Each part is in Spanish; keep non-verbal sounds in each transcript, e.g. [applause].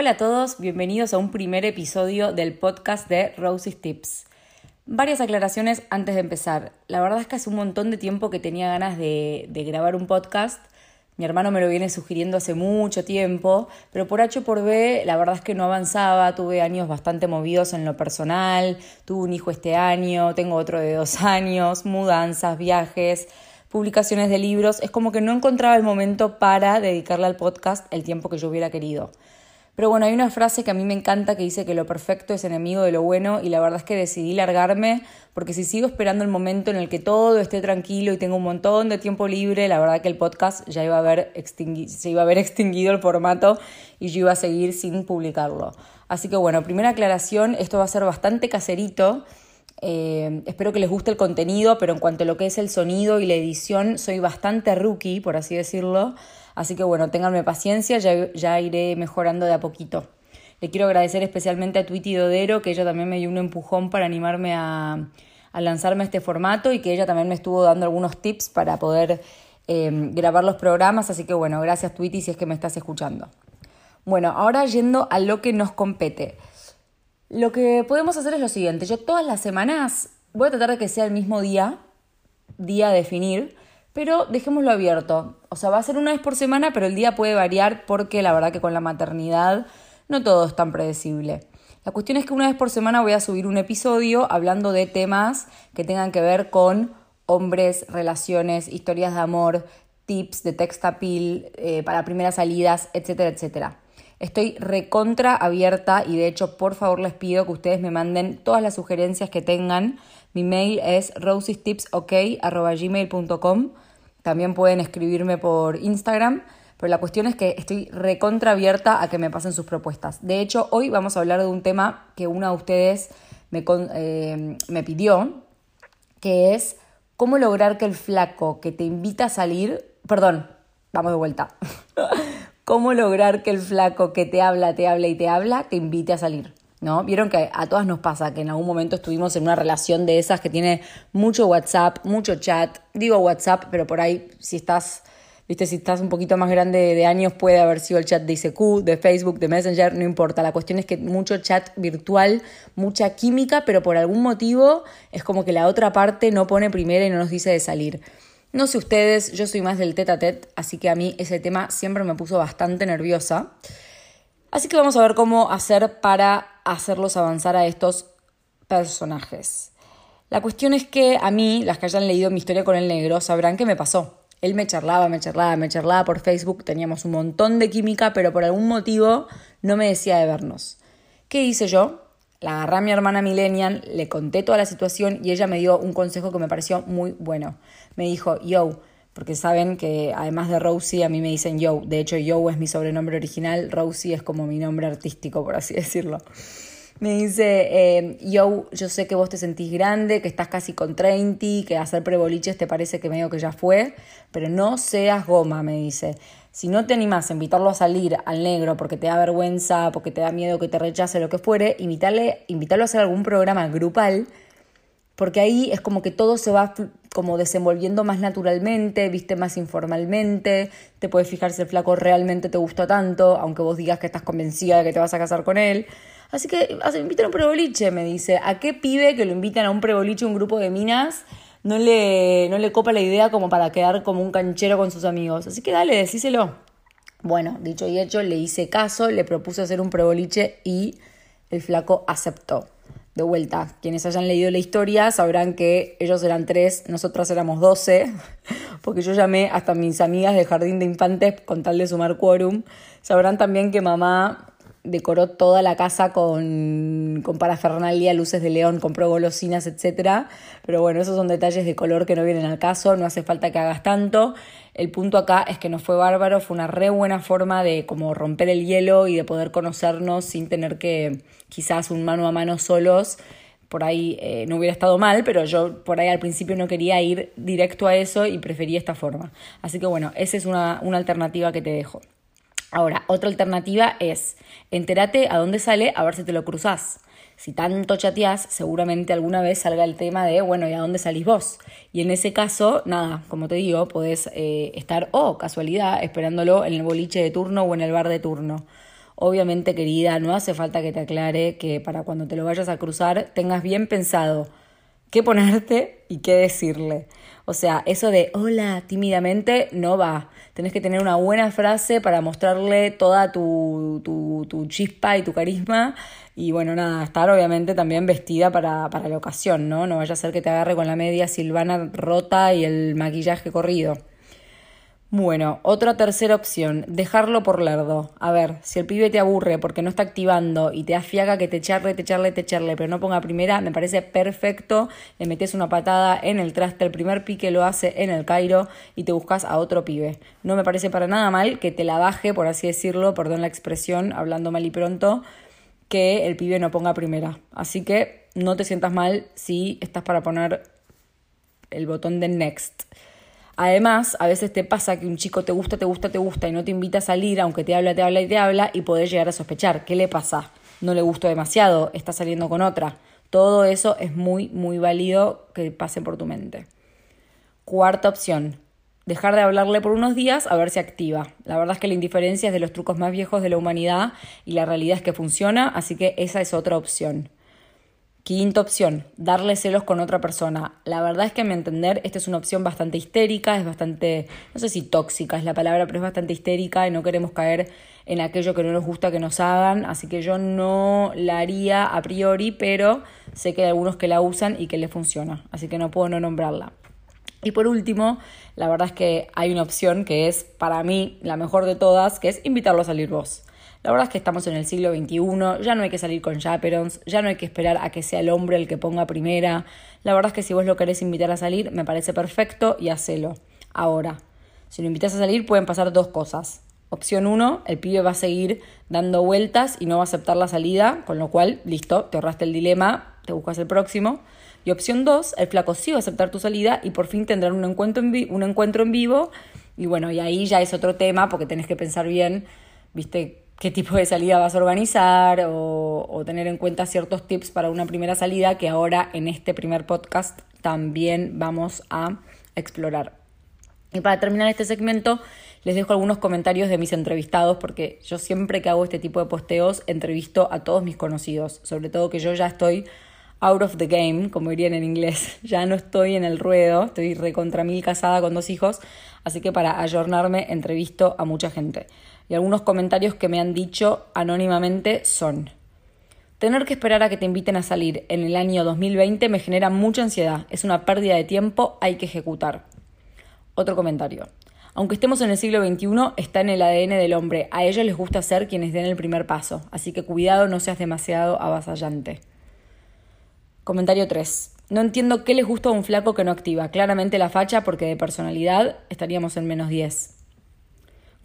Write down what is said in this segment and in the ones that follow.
Hola a todos, bienvenidos a un primer episodio del podcast de Rosie's Tips. Varias aclaraciones antes de empezar. La verdad es que hace un montón de tiempo que tenía ganas de, de grabar un podcast. Mi hermano me lo viene sugiriendo hace mucho tiempo, pero por H por B la verdad es que no avanzaba, tuve años bastante movidos en lo personal, tuve un hijo este año, tengo otro de dos años, mudanzas, viajes, publicaciones de libros, es como que no encontraba el momento para dedicarle al podcast el tiempo que yo hubiera querido. Pero bueno, hay una frase que a mí me encanta que dice que lo perfecto es enemigo de lo bueno y la verdad es que decidí largarme porque si sigo esperando el momento en el que todo esté tranquilo y tengo un montón de tiempo libre, la verdad que el podcast ya iba a haber se iba a haber [laughs] extinguido el formato y yo iba a seguir sin publicarlo. Así que bueno, primera aclaración, esto va a ser bastante caserito. Eh, espero que les guste el contenido, pero en cuanto a lo que es el sonido y la edición, soy bastante rookie, por así decirlo. Así que bueno, ténganme paciencia, ya, iré mejorando de a poquito. Le quiero agradecer especialmente a Twitty Dodero, que ella también me dio un empujón para animarme a, lanzarme este formato y que ella también me estuvo dando algunos tips para poder em, grabar los programas. Así que bueno, gracias Twitty si es que me estás escuchando. Bueno, ahora yendo a lo que nos compete. Lo que podemos hacer es lo siguiente. Yo todas las semanas voy a tratar de que sea el mismo día, día a definir, pero dejémoslo abierto. O sea, va a ser una vez por semana, pero el día puede variar porque la verdad que con la maternidad no todo es tan predecible. La cuestión es que una vez por semana voy a subir un episodio hablando de temas que tengan que ver con hombres, relaciones, historias de amor, tips de text eh, para primeras salidas, etcétera, etcétera. Estoy recontra abierta y de hecho por favor les pido que ustedes me manden todas las sugerencias que tengan. Mi mail es rosistipsok.gmail.com también pueden escribirme por Instagram, pero la cuestión es que estoy recontra abierta a que me pasen sus propuestas. De hecho, hoy vamos a hablar de un tema que una de ustedes me, eh, me pidió, que es cómo lograr que el flaco que te invita a salir, perdón, vamos de vuelta. [laughs] ¿Cómo lograr que el flaco que te habla, te habla y te habla, te invite a salir? ¿No? Vieron que a todas nos pasa que en algún momento estuvimos en una relación de esas que tiene mucho WhatsApp, mucho chat. Digo WhatsApp, pero por ahí si estás, viste, si estás un poquito más grande de años puede haber sido el chat de ICQ, de Facebook, de Messenger, no importa. La cuestión es que mucho chat virtual, mucha química, pero por algún motivo es como que la otra parte no pone primera y no nos dice de salir. No sé ustedes, yo soy más del tete a tete, así que a mí ese tema siempre me puso bastante nerviosa. Así que vamos a ver cómo hacer para hacerlos avanzar a estos personajes. La cuestión es que a mí, las que hayan leído mi historia con el negro, sabrán qué me pasó. Él me charlaba, me charlaba, me charlaba por Facebook, teníamos un montón de química, pero por algún motivo no me decía de vernos. ¿Qué hice yo? La agarré a mi hermana Millennial, le conté toda la situación y ella me dio un consejo que me pareció muy bueno. Me dijo, yo, porque saben que además de Rosie a mí me dicen Yo. De hecho, Yo es mi sobrenombre original, Rosie es como mi nombre artístico, por así [laughs] decirlo. Me dice, eh, yo, yo sé que vos te sentís grande, que estás casi con 30, que hacer preboliches te parece que medio que ya fue, pero no seas goma, me dice. Si no te animás a invitarlo a salir al negro porque te da vergüenza, porque te da miedo que te rechace, lo que fuere, invítalo a hacer algún programa grupal porque ahí es como que todo se va como desenvolviendo más naturalmente, viste más informalmente, te puedes fijar si el flaco realmente te gusta tanto, aunque vos digas que estás convencida de que te vas a casar con él. Así que invita a un preboliche, me dice. ¿A qué pide que lo invitan a un preboliche un grupo de minas? No le, no le copa la idea como para quedar como un canchero con sus amigos. Así que dale, decíselo. Bueno, dicho y hecho, le hice caso, le propuse hacer un preboliche y el flaco aceptó de vuelta, quienes hayan leído la historia sabrán que ellos eran tres, nosotras éramos doce, [laughs] porque yo llamé hasta mis amigas del jardín de infantes con tal de sumar quórum. Sabrán también que mamá decoró toda la casa con, con parafernalia, luces de león, compró golosinas, etc. Pero bueno, esos son detalles de color que no vienen al caso, no hace falta que hagas tanto. El punto acá es que nos fue bárbaro, fue una re buena forma de como romper el hielo y de poder conocernos sin tener que quizás un mano a mano solos. Por ahí eh, no hubiera estado mal, pero yo por ahí al principio no quería ir directo a eso y prefería esta forma. Así que bueno, esa es una, una alternativa que te dejo. Ahora, otra alternativa es entérate a dónde sale a ver si te lo cruzás. Si tanto chateás, seguramente alguna vez salga el tema de, bueno, ¿y a dónde salís vos? Y en ese caso, nada, como te digo, podés eh, estar, o oh, casualidad, esperándolo en el boliche de turno o en el bar de turno. Obviamente, querida, no hace falta que te aclare que para cuando te lo vayas a cruzar tengas bien pensado qué ponerte y qué decirle. O sea, eso de hola tímidamente no va. Tenés que tener una buena frase para mostrarle toda tu, tu, tu chispa y tu carisma. Y bueno, nada, estar obviamente también vestida para, para la ocasión, ¿no? No vaya a ser que te agarre con la media silvana rota y el maquillaje corrido. Bueno, otra tercera opción, dejarlo por lerdo. A ver, si el pibe te aburre porque no está activando y te afiaga que te charle, te charle, te charle, pero no ponga primera, me parece perfecto. Le metes una patada en el traste, el primer pique lo hace en el Cairo y te buscas a otro pibe. No me parece para nada mal que te la baje, por así decirlo, perdón la expresión, hablando mal y pronto, que el pibe no ponga primera. Así que no te sientas mal si estás para poner el botón de next. Además, a veces te pasa que un chico te gusta, te gusta, te gusta y no te invita a salir, aunque te habla, te habla y te habla, y podés llegar a sospechar. ¿Qué le pasa? No le gustó demasiado, está saliendo con otra. Todo eso es muy, muy válido que pase por tu mente. Cuarta opción, dejar de hablarle por unos días a ver si activa. La verdad es que la indiferencia es de los trucos más viejos de la humanidad y la realidad es que funciona, así que esa es otra opción. Quinta opción, darle celos con otra persona. La verdad es que a mi entender esta es una opción bastante histérica, es bastante, no sé si tóxica es la palabra, pero es bastante histérica y no queremos caer en aquello que no nos gusta que nos hagan, así que yo no la haría a priori, pero sé que hay algunos que la usan y que les funciona, así que no puedo no nombrarla. Y por último, la verdad es que hay una opción que es para mí la mejor de todas, que es invitarlo a salir vos. La verdad es que estamos en el siglo XXI, ya no hay que salir con chaperons, ya no hay que esperar a que sea el hombre el que ponga primera. La verdad es que si vos lo querés invitar a salir, me parece perfecto y hacelo. Ahora, si lo invitas a salir, pueden pasar dos cosas. Opción uno, el pibe va a seguir dando vueltas y no va a aceptar la salida, con lo cual, listo, te ahorraste el dilema, te buscas el próximo. Y opción dos, el flaco sí va a aceptar tu salida y por fin tendrán un encuentro en, un encuentro en vivo. Y bueno, y ahí ya es otro tema porque tenés que pensar bien, viste, qué tipo de salida vas a organizar o, tener en cuenta ciertos tips para una primera salida que ahora en este primer podcast también vamos a explorar. Y para terminar este segmento, les dejo algunos comentarios de mis entrevistados, porque yo siempre que hago este tipo de posteos entrevisto a todos mis conocidos, sobre todo que yo ya estoy out of the game, como dirían en inglés, [laughs] ya no estoy en el ruedo, estoy recontra mil casada con dos hijos, así que para ayornarme entrevisto a mucha gente y algunos comentarios que me han dicho anónimamente son, tener que esperar a que te inviten a salir en el año 2020 me genera mucha ansiedad, es una pérdida de tiempo, hay que ejecutar. Otro comentario. Aunque estemos en el siglo XXI, está en el ADN del hombre. A ellos les gusta ser quienes den el primer paso, así que cuidado, no seas demasiado avasallante. Comentario 3. No entiendo qué les gusta a un flaco que no activa. Claramente la facha, porque de personalidad estaríamos en menos 10.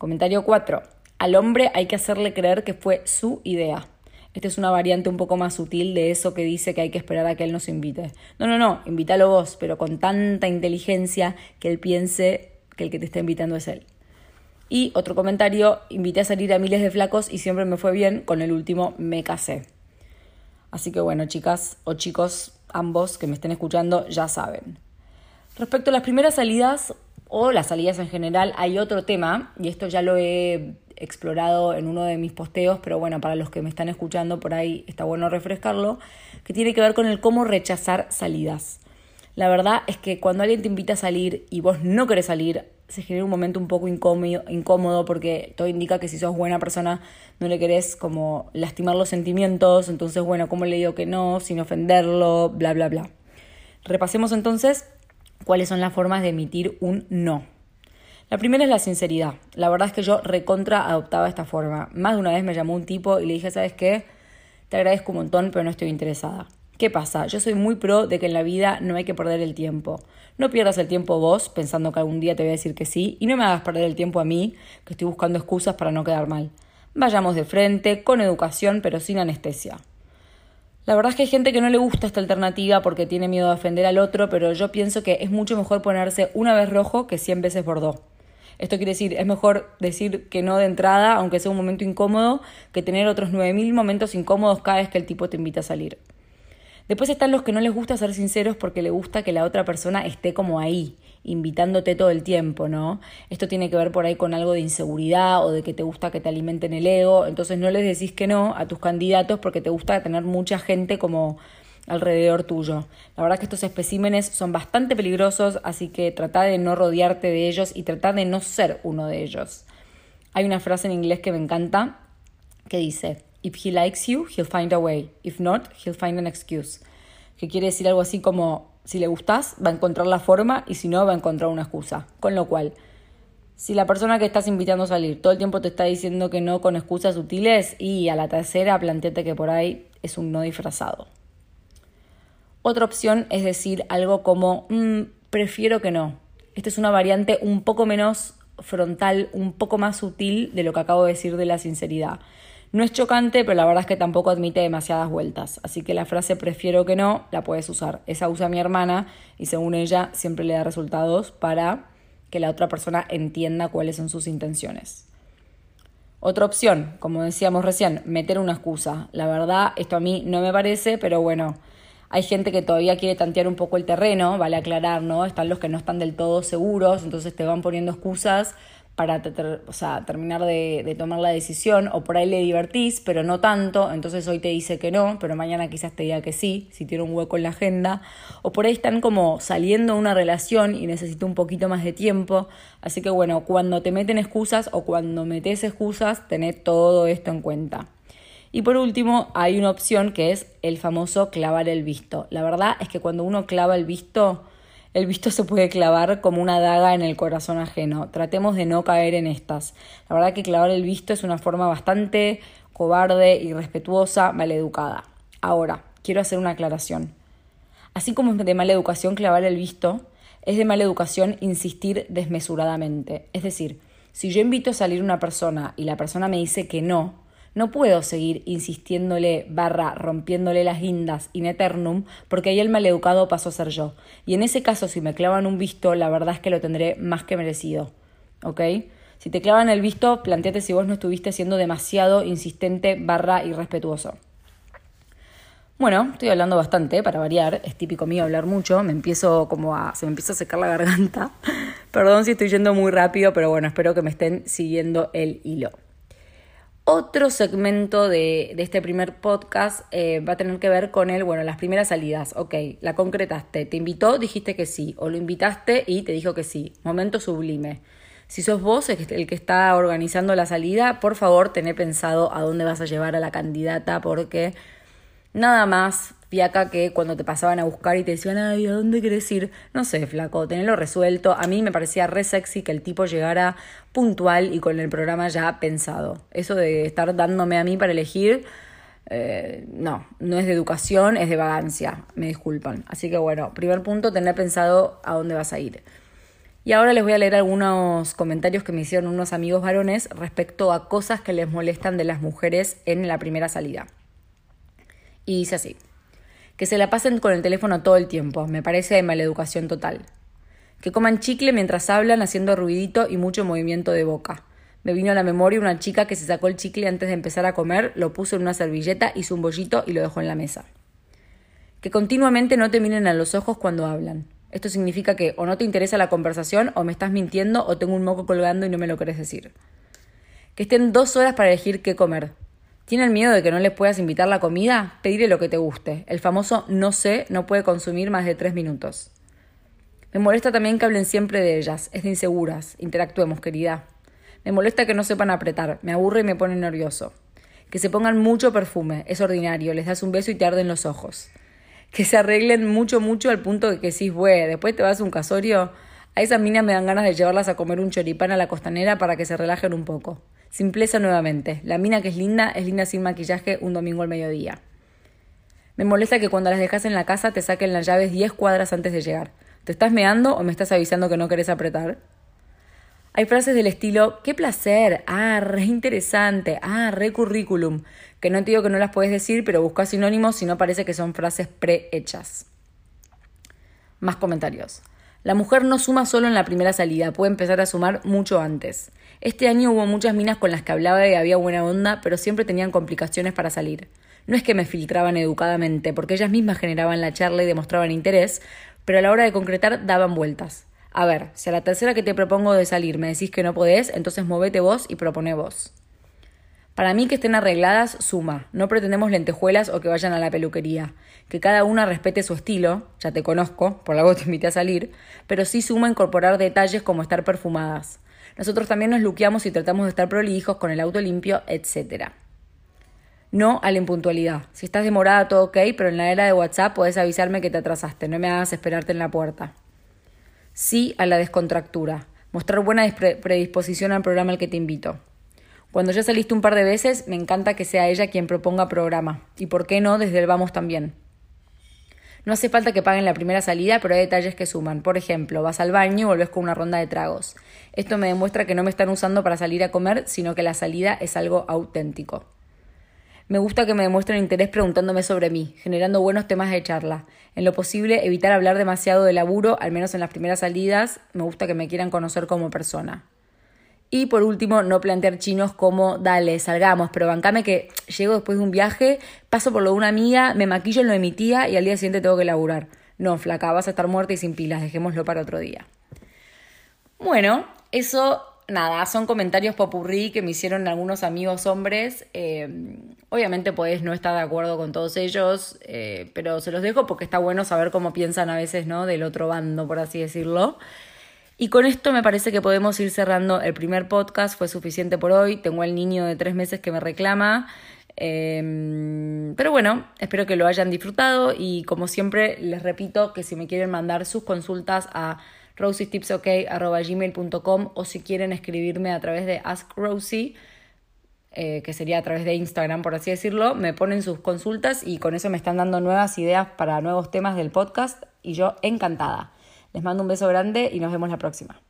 Comentario 4. Al hombre hay que hacerle creer que fue su idea. Esta es una variante un poco más sutil de eso que dice que hay que esperar a que él nos invite. No, no, no, invítalo vos, pero con tanta inteligencia que él piense que el que te está invitando es él. Y otro comentario, invité a salir a miles de flacos y siempre me fue bien, con el último me casé. Así que bueno, chicas o chicos, ambos que me estén escuchando ya saben. Respecto a las primeras salidas, o las salidas en general, hay otro tema, y esto ya lo he explorado en uno de mis posteos, pero bueno, para los que me están escuchando por ahí está bueno refrescarlo, que tiene que ver con el cómo rechazar salidas. La verdad es que cuando alguien te invita a salir y vos no querés salir, se genera un momento un poco incómodo, porque todo indica que si sos buena persona no le querés como lastimar los sentimientos, entonces bueno, ¿cómo le digo que no? Sin ofenderlo, bla, bla, bla. Repasemos entonces cuáles son las formas de emitir un no. La primera es la sinceridad. La verdad es que yo recontra adoptaba esta forma. Más de una vez me llamó un tipo y le dije, ¿sabes qué? Te agradezco un montón, pero no estoy interesada. ¿Qué pasa? Yo soy muy pro de que en la vida no hay que perder el tiempo. No pierdas el tiempo vos pensando que algún día te voy a decir que sí y no me hagas perder el tiempo a mí, que estoy buscando excusas para no quedar mal. Vayamos de frente, con educación, pero sin anestesia. La verdad es que hay gente que no le gusta esta alternativa porque tiene miedo de ofender al otro, pero yo pienso que es mucho mejor ponerse una vez rojo que cien veces bordó. Esto quiere decir, es mejor decir que no de entrada, aunque sea un momento incómodo, que tener otros 9.000 momentos incómodos cada vez que el tipo te invita a salir. Después están los que no les gusta ser sinceros porque le gusta que la otra persona esté como ahí invitándote todo el tiempo, ¿no? Esto tiene que ver por ahí con algo de inseguridad o de que te gusta que te alimenten el ego, entonces no les decís que no a tus candidatos porque te gusta tener mucha gente como alrededor tuyo. La verdad que estos especímenes son bastante peligrosos, así que trata de no rodearte de ellos y trata de no ser uno de ellos. Hay una frase en inglés que me encanta que dice, If he likes you, he'll find a way. If not, he'll find an excuse. Que quiere decir algo así como, si le gustas, va a encontrar la forma y si no, va a encontrar una excusa. Con lo cual, si la persona que estás invitando a salir todo el tiempo te está diciendo que no con excusas sutiles y a la tercera planteate que por ahí es un no disfrazado. Otra opción es decir algo como, mm, prefiero que no. Esta es una variante un poco menos frontal, un poco más sutil de lo que acabo de decir de la sinceridad. No es chocante, pero la verdad es que tampoco admite demasiadas vueltas. Así que la frase prefiero que no la puedes usar. Esa usa mi hermana y según ella siempre le da resultados para que la otra persona entienda cuáles son sus intenciones. Otra opción, como decíamos recién, meter una excusa. La verdad, esto a mí no me parece, pero bueno, hay gente que todavía quiere tantear un poco el terreno, vale aclarar, ¿no? Están los que no están del todo seguros, entonces te van poniendo excusas para o sea, terminar de, tomar la decisión, o por ahí le divertís, pero no tanto, entonces hoy te dice que no, pero mañana quizás te diga que sí, si tiene un hueco en la agenda, o por ahí están como saliendo una relación y necesita un poquito más de tiempo, así que bueno, cuando te meten excusas o cuando metes excusas, tened todo esto en cuenta. Y por último, hay una opción que es el famoso clavar el visto. La verdad es que cuando uno clava el visto, el visto se puede clavar como una daga en el corazón ajeno. Tratemos de no caer en estas. La verdad que clavar el visto es una forma bastante cobarde, irrespetuosa, maleducada. Ahora, quiero hacer una aclaración. Así como es de mala educación clavar el visto, es de mala educación insistir desmesuradamente. Es decir, si yo invito a salir una persona y la persona me dice que no, no puedo seguir insistiéndole barra rompiéndole las guindas in eternum porque ahí el maleducado pasó a ser yo. Y en ese caso, si me clavan un visto, la verdad es que lo tendré más que merecido. ¿Ok? Si te clavan el visto, planteate si vos no estuviste siendo demasiado insistente barra irrespetuoso. Bueno, estoy hablando bastante para variar, es típico mío hablar mucho, me empiezo como a, se me empieza a secar la garganta. [laughs] Perdón si estoy yendo muy rápido, pero bueno, espero que me estén siguiendo el hilo. Otro segmento de, este primer podcast eh, va a tener que ver con el, bueno, las primeras salidas. Ok, la concretaste. Te invitó, dijiste que sí. O lo invitaste y te dijo que sí. Momento sublime. Si sos vos el que está organizando la salida, por favor, tené pensado a dónde vas a llevar a la candidata porque nada más fiaca que cuando te pasaban a buscar y te decían, ay, ¿a dónde querés ir? No sé, flaco, tenelo resuelto. A mí me parecía re sexy que el tipo llegara puntual y con el programa ya pensado. Eso de estar dándome a mí para elegir, eh, no, no es de educación, es de vagancia, me disculpan. Así que bueno, primer punto, tener pensado a dónde vas a ir. Y ahora les voy a leer algunos comentarios que me hicieron unos amigos varones respecto a cosas que les molestan de las mujeres en la primera salida. Y dice así que se la pasen con el teléfono todo el tiempo, me parece de maleducación total. Que coman chicle mientras hablan haciendo ruidito y mucho movimiento de boca. Me vino a la memoria una chica que se sacó el chicle antes de empezar a comer, lo puso en una servilleta, hizo un bollito y lo dejó en la mesa. Que continuamente no te miren a los ojos cuando hablan. Esto significa que o no te interesa la conversación o me estás mintiendo o tengo un moco colgando y no me lo querés decir. Que estén dos horas para elegir qué comer. ¿Tienen miedo de que no les puedas invitar la comida? Pedirle lo que te guste. El famoso no sé no puede consumir más de tres minutos. Me molesta también que hablen siempre de ellas. Es de inseguras. Interactuemos, querida. Me molesta que no sepan apretar. Me aburre y me pone nervioso. Que se pongan mucho perfume. Es ordinario. Les das un beso y te arden los ojos. Que se arreglen mucho, mucho al punto de que decís, güey, después te vas a un casorio. A esas minas me dan ganas de llevarlas a comer un choripán a la costanera para que se relajen un poco. Simpleza nuevamente. La mina que es linda es linda sin maquillaje un domingo al mediodía. Me molesta que cuando las dejas en la casa te saquen las llaves 10 cuadras antes de llegar. ¿Te estás meando o me estás avisando que no querés apretar? Hay frases del estilo, qué placer, ah, re interesante, ah, re currículum, que no te digo que no las puedes decir, pero busca sinónimos si no parece que son frases prehechas. Más comentarios. La mujer no suma solo en la primera salida, puede empezar a sumar mucho antes. Este año hubo muchas minas con las que hablaba y había buena onda, pero siempre tenían complicaciones para salir. No es que me filtraban educadamente, porque ellas mismas generaban la charla y demostraban interés, pero a la hora de concretar daban vueltas. A ver, si a la tercera que te propongo de salir me decís que no podés, entonces movete vos y propone vos. Para mí que estén arregladas suma. No pretendemos lentejuelas o que vayan a la peluquería. Que cada una respete su estilo, ya te conozco, por algo te invité a salir, pero sí suma incorporar detalles como estar perfumadas. Nosotros también nos luqueamos y tratamos de estar prolijos con el auto limpio, etc. No a la impuntualidad. Si estás demorada, todo ok, pero en la era de WhatsApp podés avisarme que te atrasaste, no me hagas esperarte en la puerta. Sí a la descontractura. Mostrar buena predisposición al programa al que te invito. Cuando ya saliste un par de veces, me encanta que sea ella quien proponga programa. Y por qué no, desde el vamos también. No hace falta que paguen la primera salida, pero hay detalles que suman. Por ejemplo, vas al baño y volvés con una ronda de tragos. Esto me demuestra que no me están usando para salir a comer, sino que la salida es algo auténtico. Me gusta que me demuestren interés preguntándome sobre mí, generando buenos temas de charla. En lo posible, evitar hablar demasiado de laburo, al menos en las primeras salidas. Me gusta que me quieran conocer como persona. Y por último, no plantear chinos como, dale, salgamos, pero bancame que llego después de un viaje, paso por lo de una amiga, me maquillo en lo de mi tía y al día siguiente tengo que laburar. No, flaca, vas a estar muerta y sin pilas, dejémoslo para otro día. Bueno, eso nada, son comentarios popurrí que me hicieron algunos amigos hombres. Eh, obviamente podés no estar de acuerdo con todos ellos, eh, pero se los dejo porque está bueno saber cómo piensan a veces, ¿no? Del otro bando, por así decirlo. Y con esto me parece que podemos ir cerrando el primer podcast. Fue suficiente por hoy. Tengo el niño de tres meses que me reclama. Em, pero bueno, espero que lo hayan disfrutado y como siempre les repito que si me quieren mandar sus consultas a rosiestipsok.gmail.com o si quieren escribirme a través de Ask Rosie, eh, que sería a través de Instagram, por así decirlo, me ponen sus consultas y con eso me están dando nuevas ideas para nuevos temas del podcast y yo encantada. Les mando un beso grande y nos vemos la próxima.